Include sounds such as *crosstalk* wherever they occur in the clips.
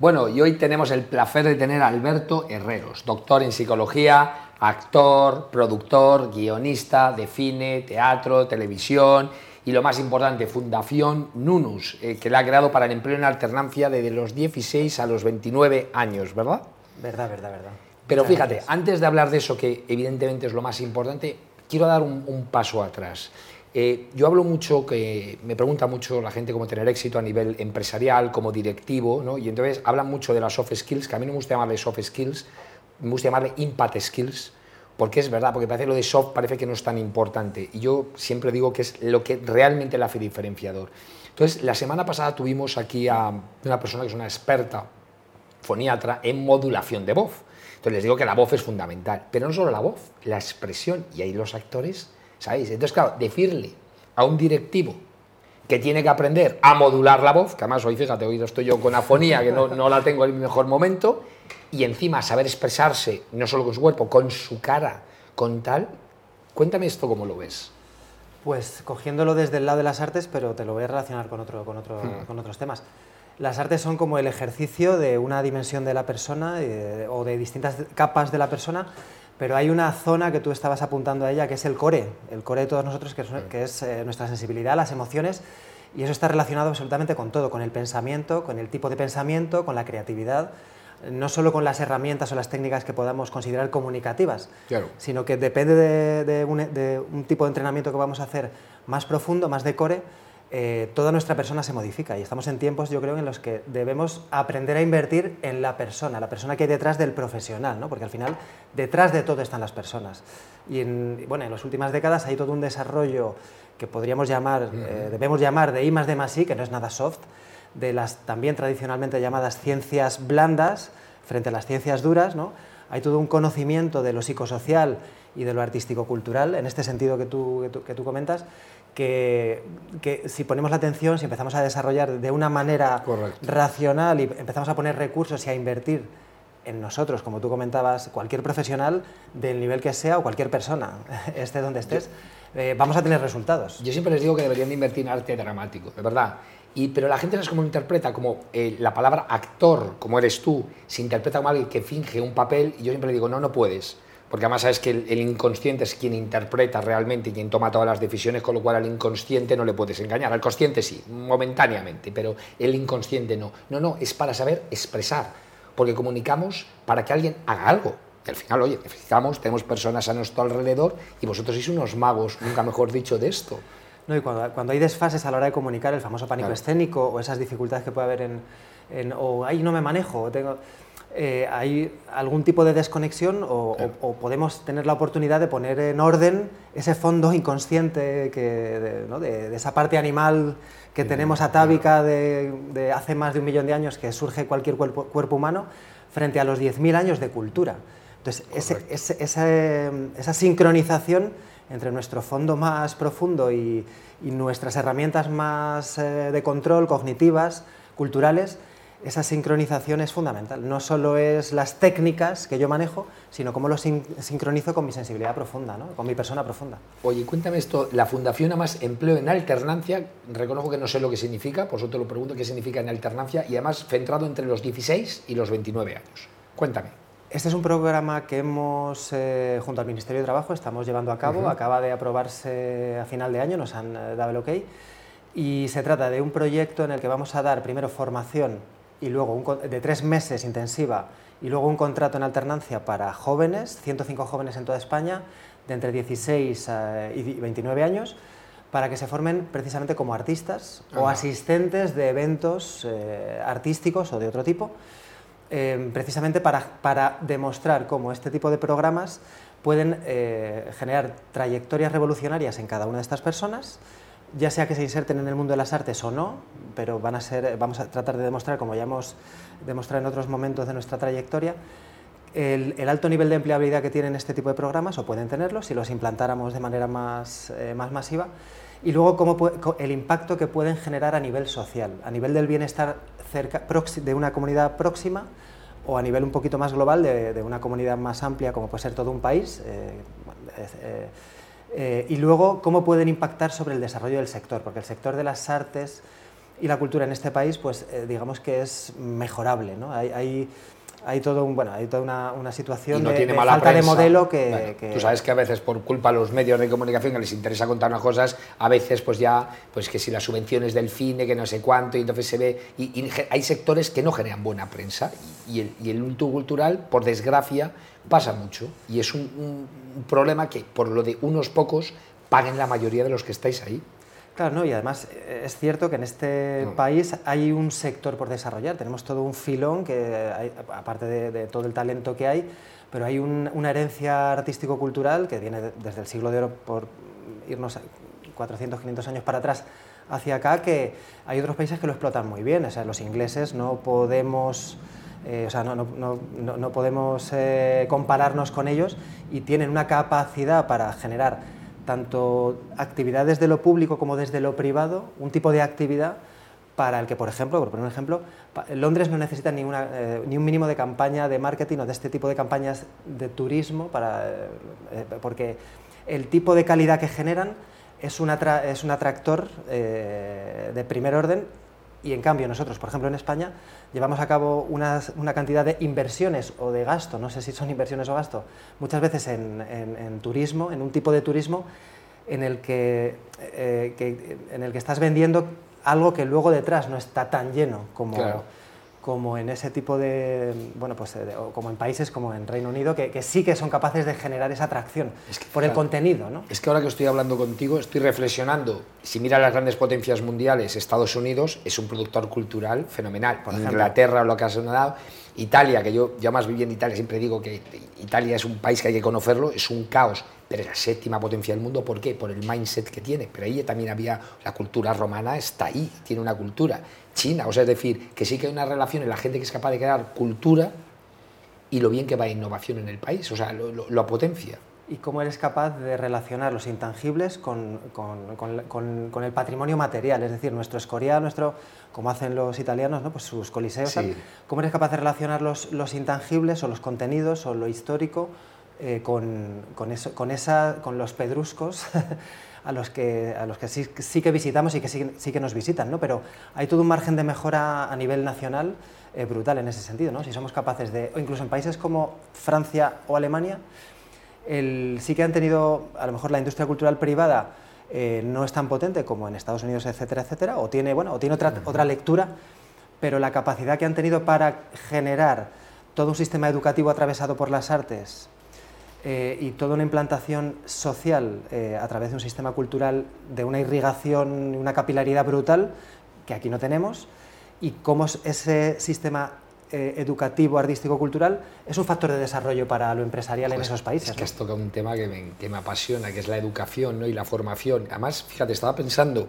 Bueno, y hoy tenemos el placer de tener a Alberto Herreros, doctor en psicología, actor, productor, guionista de cine, teatro, televisión y lo más importante, Fundación Nunus, eh, que la ha creado para el empleo en alternancia desde los 16 a los 29 años, ¿verdad? Verdad, verdad, verdad. Pero fíjate, antes de hablar de eso, que evidentemente es lo más importante, quiero dar un, paso atrás. Eh, yo hablo mucho, que me pregunta mucho la gente cómo tener éxito a nivel empresarial, como directivo, ¿no? y entonces hablan mucho de las soft skills, que a mí no me gusta llamarle soft skills, me gusta llamarle impact skills, porque es verdad, porque parece lo de soft parece que no es tan importante, y yo siempre digo que es lo que realmente le hace diferenciador. Entonces, la semana pasada tuvimos aquí a una persona que es una experta foniatra en modulación de voz. Entonces les digo que la voz es fundamental, pero no solo la voz, la expresión, y ahí los actores, ¿sabéis? Entonces, claro, decirle a un directivo que tiene que aprender a modular la voz, que además hoy, fíjate, hoy estoy yo con afonía, que no, no la tengo en mi mejor momento, y encima saber expresarse, no solo con su cuerpo, con su cara, con tal. Cuéntame esto cómo lo ves. Pues cogiéndolo desde el lado de las artes, pero te lo voy a relacionar con, otro, con, otro, hmm. con otros temas. Las artes son como el ejercicio de una dimensión de la persona eh, o de distintas capas de la persona, pero hay una zona que tú estabas apuntando a ella, que es el core, el core de todos nosotros, que es, eh, nuestra sensibilidad, las emociones, y eso está relacionado absolutamente con todo, con el pensamiento, con el tipo de pensamiento, con la creatividad, no solo con las herramientas o las técnicas que podamos considerar comunicativas, sino que depende de, un, de un tipo de entrenamiento que vamos a hacer más profundo, más de core, eh, toda nuestra persona se modifica y estamos en tiempos, yo creo, en los que debemos aprender a invertir en la persona, la persona que hay detrás del profesional, ¿no? porque al final detrás de todo están las personas. Y en, bueno, en las últimas décadas hay todo un desarrollo que podríamos llamar, eh, debemos llamar de I más D más I, que no es nada soft, de las también tradicionalmente llamadas ciencias blandas frente a las ciencias duras, ¿no? Hay todo un conocimiento de lo psicosocial y de lo artístico-cultural, en este sentido que tú, que tú comentas, que, si ponemos la atención, si empezamos a desarrollar de una manera racional y empezamos a poner recursos y a invertir en nosotros, como tú comentabas, cualquier profesional del nivel que sea o cualquier persona, *laughs* esté donde estés, eh, vamos a tener resultados. Yo siempre les digo que deberían de invertir en arte dramático, de verdad. Y, pero la gente no es como interpreta, como eh, la palabra actor, como eres tú, se interpreta como alguien que finge un papel, y yo siempre le digo, no, no puedes porque además sabes que el, inconsciente es quien interpreta realmente y quien toma todas las decisiones, con lo cual al inconsciente no le puedes engañar. Al consciente sí, momentáneamente, pero el inconsciente no. No, no, es para saber expresar, porque comunicamos para que alguien haga algo. Y al final, oye, necesitamos, tenemos personas a nuestro alrededor y vosotros sois unos magos, nunca mejor dicho, de esto. No, y cuando, hay desfases a la hora de comunicar, el famoso pánico escénico o esas dificultades que puede haber en, en o ahí no me manejo, tengo eh, hay algún tipo de desconexión o, podemos tener la oportunidad de poner en orden ese fondo inconsciente que, de, esa parte animal que tenemos atávica de, hace más de un millón de años que surge cualquier cuerpo, humano frente a los 10.000 años de cultura. Entonces, esa, sincronización entre nuestro fondo más profundo y, nuestras herramientas más eh, de control, cognitivas, culturales, esa sincronización es fundamental. No solo es las técnicas que yo manejo, sino cómo lo sincronizo con mi sensibilidad profunda, ¿no? con mi persona profunda. Oye, cuéntame esto, la Fundación además empleo en alternancia, reconozco que no sé lo que significa, por eso te lo pregunto, qué significa en alternancia, y además centrado entre los 16 y los 29 años. Cuéntame. Este es un programa que hemos, eh, junto al Ministerio de Trabajo, estamos llevando a cabo, acaba de aprobarse a final de año, nos han eh, dado el ok, y se trata de un proyecto en el que vamos a dar primero formación y luego de tres meses intensiva y luego un contrato en alternancia para jóvenes, 105 jóvenes en toda España, de entre 16 eh, y 29 años, para que se formen precisamente como artistas o asistentes de eventos eh, artísticos o de otro tipo, eh, precisamente para, para, demostrar cómo este tipo de programas pueden generar trayectorias revolucionarias en cada una de estas personas, ya sea que se inserten en el mundo de las artes o no, pero van a ser, vamos a tratar de demostrar, como ya hemos demostrado en otros momentos de nuestra trayectoria, el, alto nivel de empleabilidad que tienen este tipo de programas, o pueden tenerlo si los implantáramos de manera más, eh, más masiva, y luego cómo, el impacto que pueden generar a nivel social, a nivel del bienestar de una comunidad próxima o a nivel un poquito más global de, una comunidad más amplia, como puede ser todo un país. Eh, eh, eh, y luego, cómo pueden impactar sobre el desarrollo del sector, porque el sector de las artes y la cultura en este país, pues eh, digamos que es mejorable. ¿no? Hay, hay, hay todo un, bueno, hay toda una, una situación no de, tiene de mala falta de prensa. modelo que, Bueno, que- Tú sabes que a veces por culpa de los medios de comunicación que les interesa contar unas cosas, a veces pues ya, pues que si las subvenciones del cine, que no sé cuánto, y entonces se ve, y, y hay sectores que no generan buena prensa, y el, y el cultural, por desgracia, pasa mucho, y es un, un- un problema que por lo de unos pocos paguen la mayoría de los que estáis ahí. Claro, ¿no? y además eh, es cierto que en este No. país hay un sector por desarrollar, tenemos todo un filón, que hay- aparte de, de todo el talento que hay, pero hay un- una herencia artístico-cultural que viene de- desde el siglo de oro, por irnos a 400, 500 años para atrás hacia acá, que hay otros países que lo explotan muy bien, o sea, los ingleses no podemos... eh, o sea, no, no- no- no- podemos eh, compararnos con ellos y tienen una capacidad para generar tanto actividades de lo público como desde lo privado, un tipo de actividad para el que, por ejemplo, por poner un ejemplo, Londres no necesita ni, una, eh, ni un mínimo de campaña de marketing o de este tipo de campañas de turismo, para, porque el tipo de calidad que generan es un, es un atractor de primer orden y en cambio nosotros, por ejemplo en España, llevamos a cabo una cantidad de inversiones o de gasto, no sé si son inversiones o gasto, muchas veces en, en- turismo, en un tipo de turismo en el que, eh, que- en el que estás vendiendo algo que luego detrás no está tan lleno como. Como en ese tipo de, bueno, pues, eh, de- como en países como en Reino Unido, que, que sí que son capaces de generar esa atracción Es que, por el claro. contenido, ¿no? Es que ahora que estoy hablando contigo, estoy reflexionando. Si mira las grandes potencias mundiales, Estados Unidos es un productor cultural fenomenal. Por ejemplo. Inglaterra, lo que has dado. Italia, que yo ya más viví en Italia, siempre digo que Italia es un país que hay que conocerlo, es un caos, pero es la séptima potencia del mundo. ¿Por qué? Por el mindset que tiene. Pero ahí también había la cultura romana, está ahí, tiene una cultura. China, o sea, es decir, que sí que hay una relación en la gente que es capaz de crear cultura y lo bien que va a innovación en el país, o sea, lo, lo- lo potencia. y cómo eres capaz de relacionar los intangibles con, con- con- el patrimonio material, es decir, nuestro escorial, nuestro, como hacen los italianos, ¿no? pues sus coliseos, Sí. tal. cómo eres capaz de relacionar los, los intangibles o los contenidos o lo histórico eh, con, con eso, con, esa, con los pedruscos *laughs* a los que, a los que sí, sí que visitamos y que sí, sí que nos visitan, ¿no? pero hay todo un margen de mejora a nivel nacional eh, brutal en ese sentido, ¿no? si somos capaces de, o incluso en países como Francia o Alemania, el- sí que han tenido, a lo mejor la industria cultural privada eh, no es tan potente como en Estados Unidos, etcétera, etcétera, o tiene, bueno, o tiene otra, otra lectura, pero la capacidad que han tenido para generar todo un sistema educativo atravesado por las artes eh, y toda una implantación social eh, a través de un sistema cultural de una irrigación y una capilaridad brutal que aquí no tenemos, y cómo es- ese sistema eh, educativo, artístico, cultural es un factor de desarrollo para lo empresarial en Pues esos países. Es que ¿no? has tocado un tema que me, que me apasiona, que es la educación ¿no? y la formación. Además, fíjate, estaba pensando,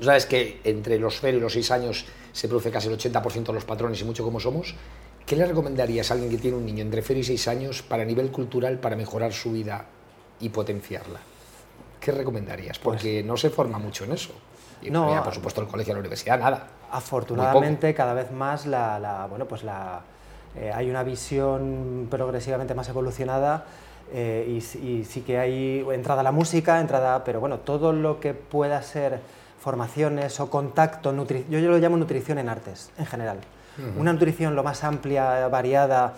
sabes que entre los 0 y los 6 años se produce casi el 80% de los patrones y mucho como somos. ¿Qué le recomendarías a alguien que tiene un niño entre 0 y 6 años para nivel cultural, para mejorar su vida y potenciarla? ¿Qué recomendarías? Porque no se forma mucho en eso. Y Pues No, ya, por supuesto, el colegio, la universidad, nada. Afortunadamente, cada vez más la, la- bueno, pues la, eh, hay una visión progresivamente más evolucionada eh, y, sí- y sí que hay entrada a la música, entrada, pero bueno, todo lo que pueda ser formaciones o contacto, nutri- yo lo llamo nutrición en artes en general. Una nutrición lo más amplia, variada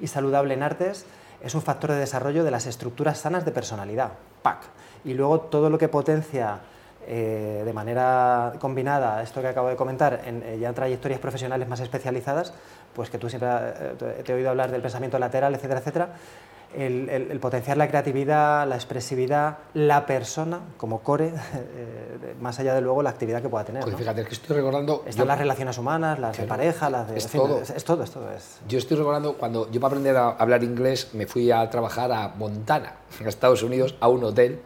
y saludable en artes es un factor de desarrollo de las estructuras sanas de personalidad. ¡Pac! Y luego todo lo que potencia eh, de manera combinada esto que acabo de comentar en eh, ya trayectorias profesionales más especializadas, pues que tú siempre eh, te- te he oído hablar del pensamiento lateral, etcétera, etcétera, el, el- el potenciar la creatividad, la expresividad, la persona como core, *laughs* eh, más allá de luego la actividad que pueda tener. ¿no? fíjate, es que estoy recordando... Están yo- las relaciones humanas, las de pareja, las de... es en fin, todo. Es, es todo, es todo. Es, Yo estoy recordando cuando yo para aprender a hablar inglés me fui a trabajar a Montana, en Estados Unidos, a un hotel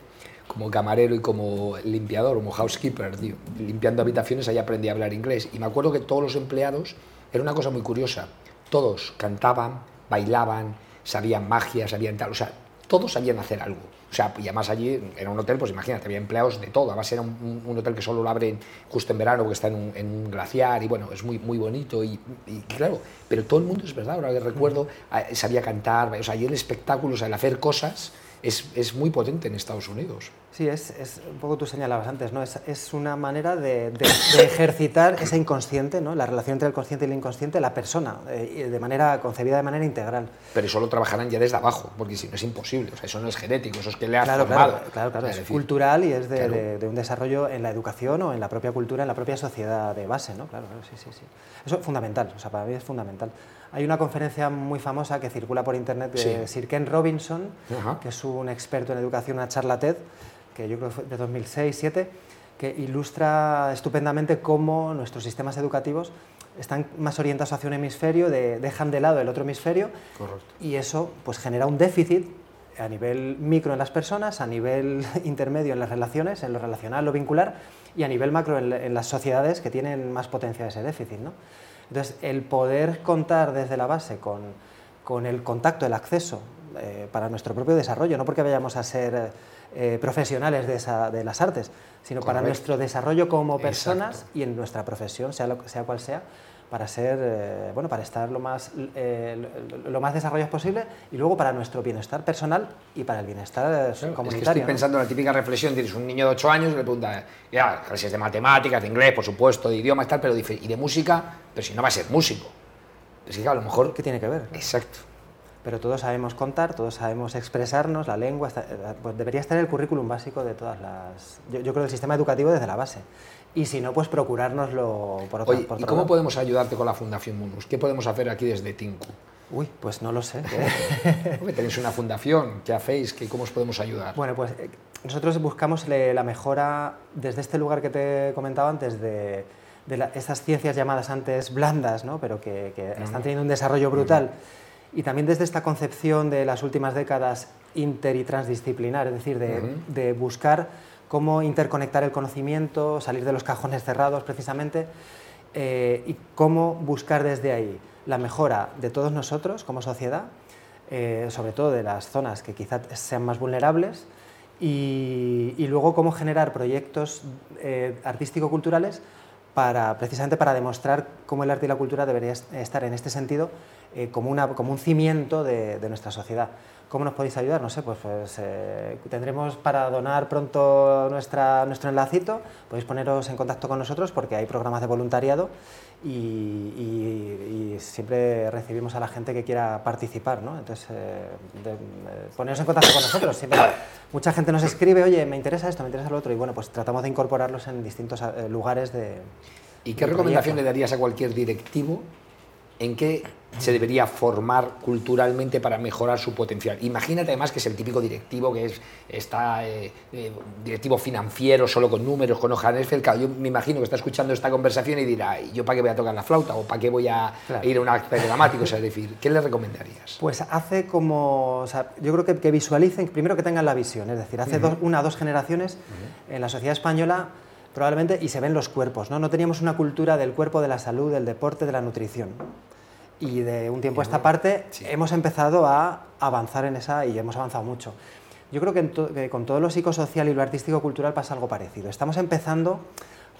como camarero y como limpiador, como housekeeper, tío, limpiando habitaciones, ahí aprendí a hablar inglés. Y me acuerdo que todos los empleados, era una cosa muy curiosa, todos cantaban, bailaban, sabían magia, sabían tal, o sea, todos sabían hacer algo. O sea, y además allí era un hotel, pues imagínate, había empleados de todo. Además era un, un- hotel que solo lo abren justo en verano porque está en un, en un glaciar y bueno, es muy, muy bonito. Y, y claro, pero todo el mundo, es verdad, ahora que recuerdo, ah, sabía cantar, o sea, y el espectáculo, o sea, el hacer cosas es, es muy potente en Estados Unidos. Sí, es, es, un poco tú señalabas antes, ¿no? Es, es una manera de, de, ejercitar ese inconsciente, ¿no? La relación entre el consciente y el inconsciente, la persona, eh, de manera concebida de manera integral. Pero eso lo trabajarán ya desde abajo, porque si no es imposible, o sea, eso no es genético, eso es que le ha claro, formado. Claro, claro, claro. es decir, cultural y es de, claro. de, un desarrollo en la educación o en la propia cultura, en la propia sociedad de base, ¿no? Claro, claro, sí, sí, sí. Eso es fundamental, o sea, para mí es fundamental. Hay una conferencia muy famosa que circula por internet de sí. Sir Ken Robinson, Ajá. que es un experto en educación, una charla TED, que yo creo que fue de 2006-2007, que ilustra estupendamente cómo nuestros sistemas educativos están más orientados hacia un hemisferio, de, dejan de lado el otro hemisferio, Correcto. y eso pues, genera un déficit a nivel micro en las personas, a nivel *laughs* intermedio en las relaciones, en lo relacional, lo vincular, y a nivel macro en, en las sociedades que tienen más potencia de ese déficit. ¿no? Entonces, el poder contar desde la base con, con el contacto, el acceso eh, para nuestro propio desarrollo, no porque vayamos a ser eh, profesionales de, esa, de, las artes, sino Correcto. para nuestro desarrollo como personas Exacto. y en nuestra profesión, sea, lo, sea cual sea, para ser, eh, bueno, para estar lo más, eh, lo más desarrollados posible y luego para nuestro bienestar personal y para el bienestar claro, comunitario. Es que estoy pensando en la típica reflexión, tienes un niño de 8 años y le pregunta, ya, clases de matemáticas, de inglés, por supuesto, de idiomas, tal, pero y de música, pero si no va a ser músico. Es que a lo mejor... ¿Qué tiene que ver? Exacto pero todos sabemos contar, todos sabemos expresarnos, la lengua, está, pues debería estar el currículum básico de todas las... Yo, yo, creo el sistema educativo desde la base. Y si no, pues procurárnoslo por otro, Oye, por otro ¿Y cómo lado? podemos ayudarte con la Fundación Munus? ¿Qué podemos hacer aquí desde Tinku? Uy, pues no lo sé. *laughs* Tenéis una fundación, ¿qué hacéis? ¿Qué, ¿Cómo os podemos ayudar? Bueno, pues eh, nosotros buscamos la mejora desde este lugar que te comentaba antes, de, de la, estas ciencias llamadas antes blandas, ¿no? pero que, que están teniendo un desarrollo brutal. Y también desde esta concepción de las últimas décadas inter y transdisciplinar, es decir, de, uh -huh. de, buscar cómo interconectar el conocimiento, salir de los cajones cerrados precisamente, eh, y cómo buscar desde ahí la mejora de todos nosotros como sociedad, eh, sobre todo de las zonas que quizás sean más vulnerables, y, y luego cómo generar proyectos eh, artístico-culturales para, precisamente para demostrar cómo el arte y la cultura deberían estar en este sentido eh, como, una, como, un cimiento de, de, nuestra sociedad. ¿Cómo nos podéis ayudar? No sé, pues, pues eh, tendremos para donar pronto nuestra, nuestro enlacito, podéis poneros en contacto con nosotros porque hay programas de voluntariado y, y, y siempre recibimos a la gente que quiera participar, ¿no? Entonces, eh, de, poneros en contacto con nosotros. Siempre, mucha gente nos escribe, oye, me interesa esto, me interesa lo otro, y bueno, pues tratamos de incorporarlos en distintos lugares de... ¿Y qué recomendación le darías a cualquier directivo en qué se debería formar culturalmente para mejorar su potencial. Imagínate además que es el típico directivo que es, está eh, eh, directivo financiero, solo con números, con hojas Excel. Claro, yo me imagino que está escuchando esta conversación y dirá, ¿yo para qué voy a tocar la flauta? ¿O para qué voy a claro. ir a un acto dramático? O sea, es decir, ¿qué le recomendarías? Pues hace como, o sea, yo creo que, que, visualicen, primero que tengan la visión, es decir, hace uh -huh. dos, una o dos generaciones uh -huh. en la sociedad española probablemente, y se ven los cuerpos, ¿no? No teníamos una cultura del cuerpo, de la salud, del deporte, de la nutrición y de un tiempo a esta parte sí. hemos empezado a avanzar en esa y hemos avanzado mucho. Yo creo que, to que, con todo lo psicosocial y lo artístico-cultural pasa algo parecido. Estamos empezando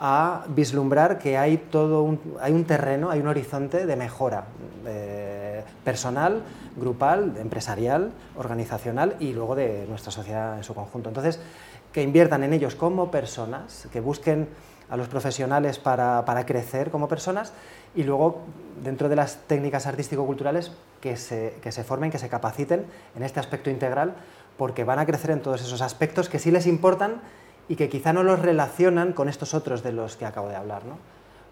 a vislumbrar que hay todo un, hay un terreno, hay un horizonte de mejora eh, personal, grupal, empresarial, organizacional y luego de nuestra sociedad en su conjunto. Entonces, que inviertan en ellos como personas, que busquen a los profesionales para, para, crecer como personas y luego dentro de las técnicas artístico-culturales que se, que se formen, que se capaciten en este aspecto integral porque van a crecer en todos esos aspectos que sí les importan y que quizá no los relacionan con estos otros de los que acabo de hablar, ¿no?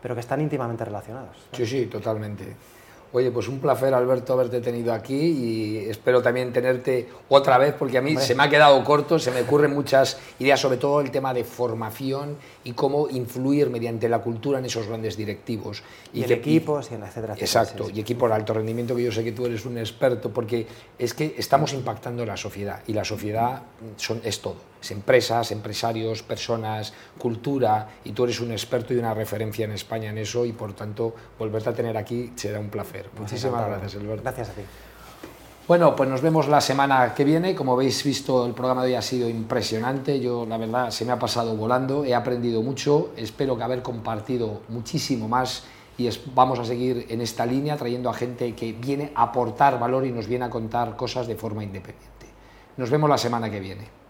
pero que están íntimamente relacionados. Sí, sí, totalmente. Oye, pues un placer, Alberto, haberte tenido aquí y espero también tenerte otra vez, porque a mí Hombre. se me ha quedado corto, se me ocurren muchas ideas, sobre todo el tema de formación y cómo influir mediante la cultura en esos grandes directivos. Y, y en que, equipos y en etcétera. Exacto, y equipos de alto rendimiento, que yo sé que tú eres un experto, porque es que estamos impactando la sociedad y la sociedad son, es todo. Es empresas, empresarios, personas, cultura, y tú eres un experto y una referencia en España en eso, y por tanto, volverte a tener aquí será un placer. Muchísimas gracias, Alberto. Gracias a ti. Bueno, pues nos vemos la semana que viene. Como habéis visto, el programa de hoy ha sido impresionante. Yo, la verdad, se me ha pasado volando. He aprendido mucho. Espero que haber compartido muchísimo más y es, vamos a seguir en esta línea trayendo a gente que viene a aportar valor y nos viene a contar cosas de forma independiente. Nos vemos la semana que viene.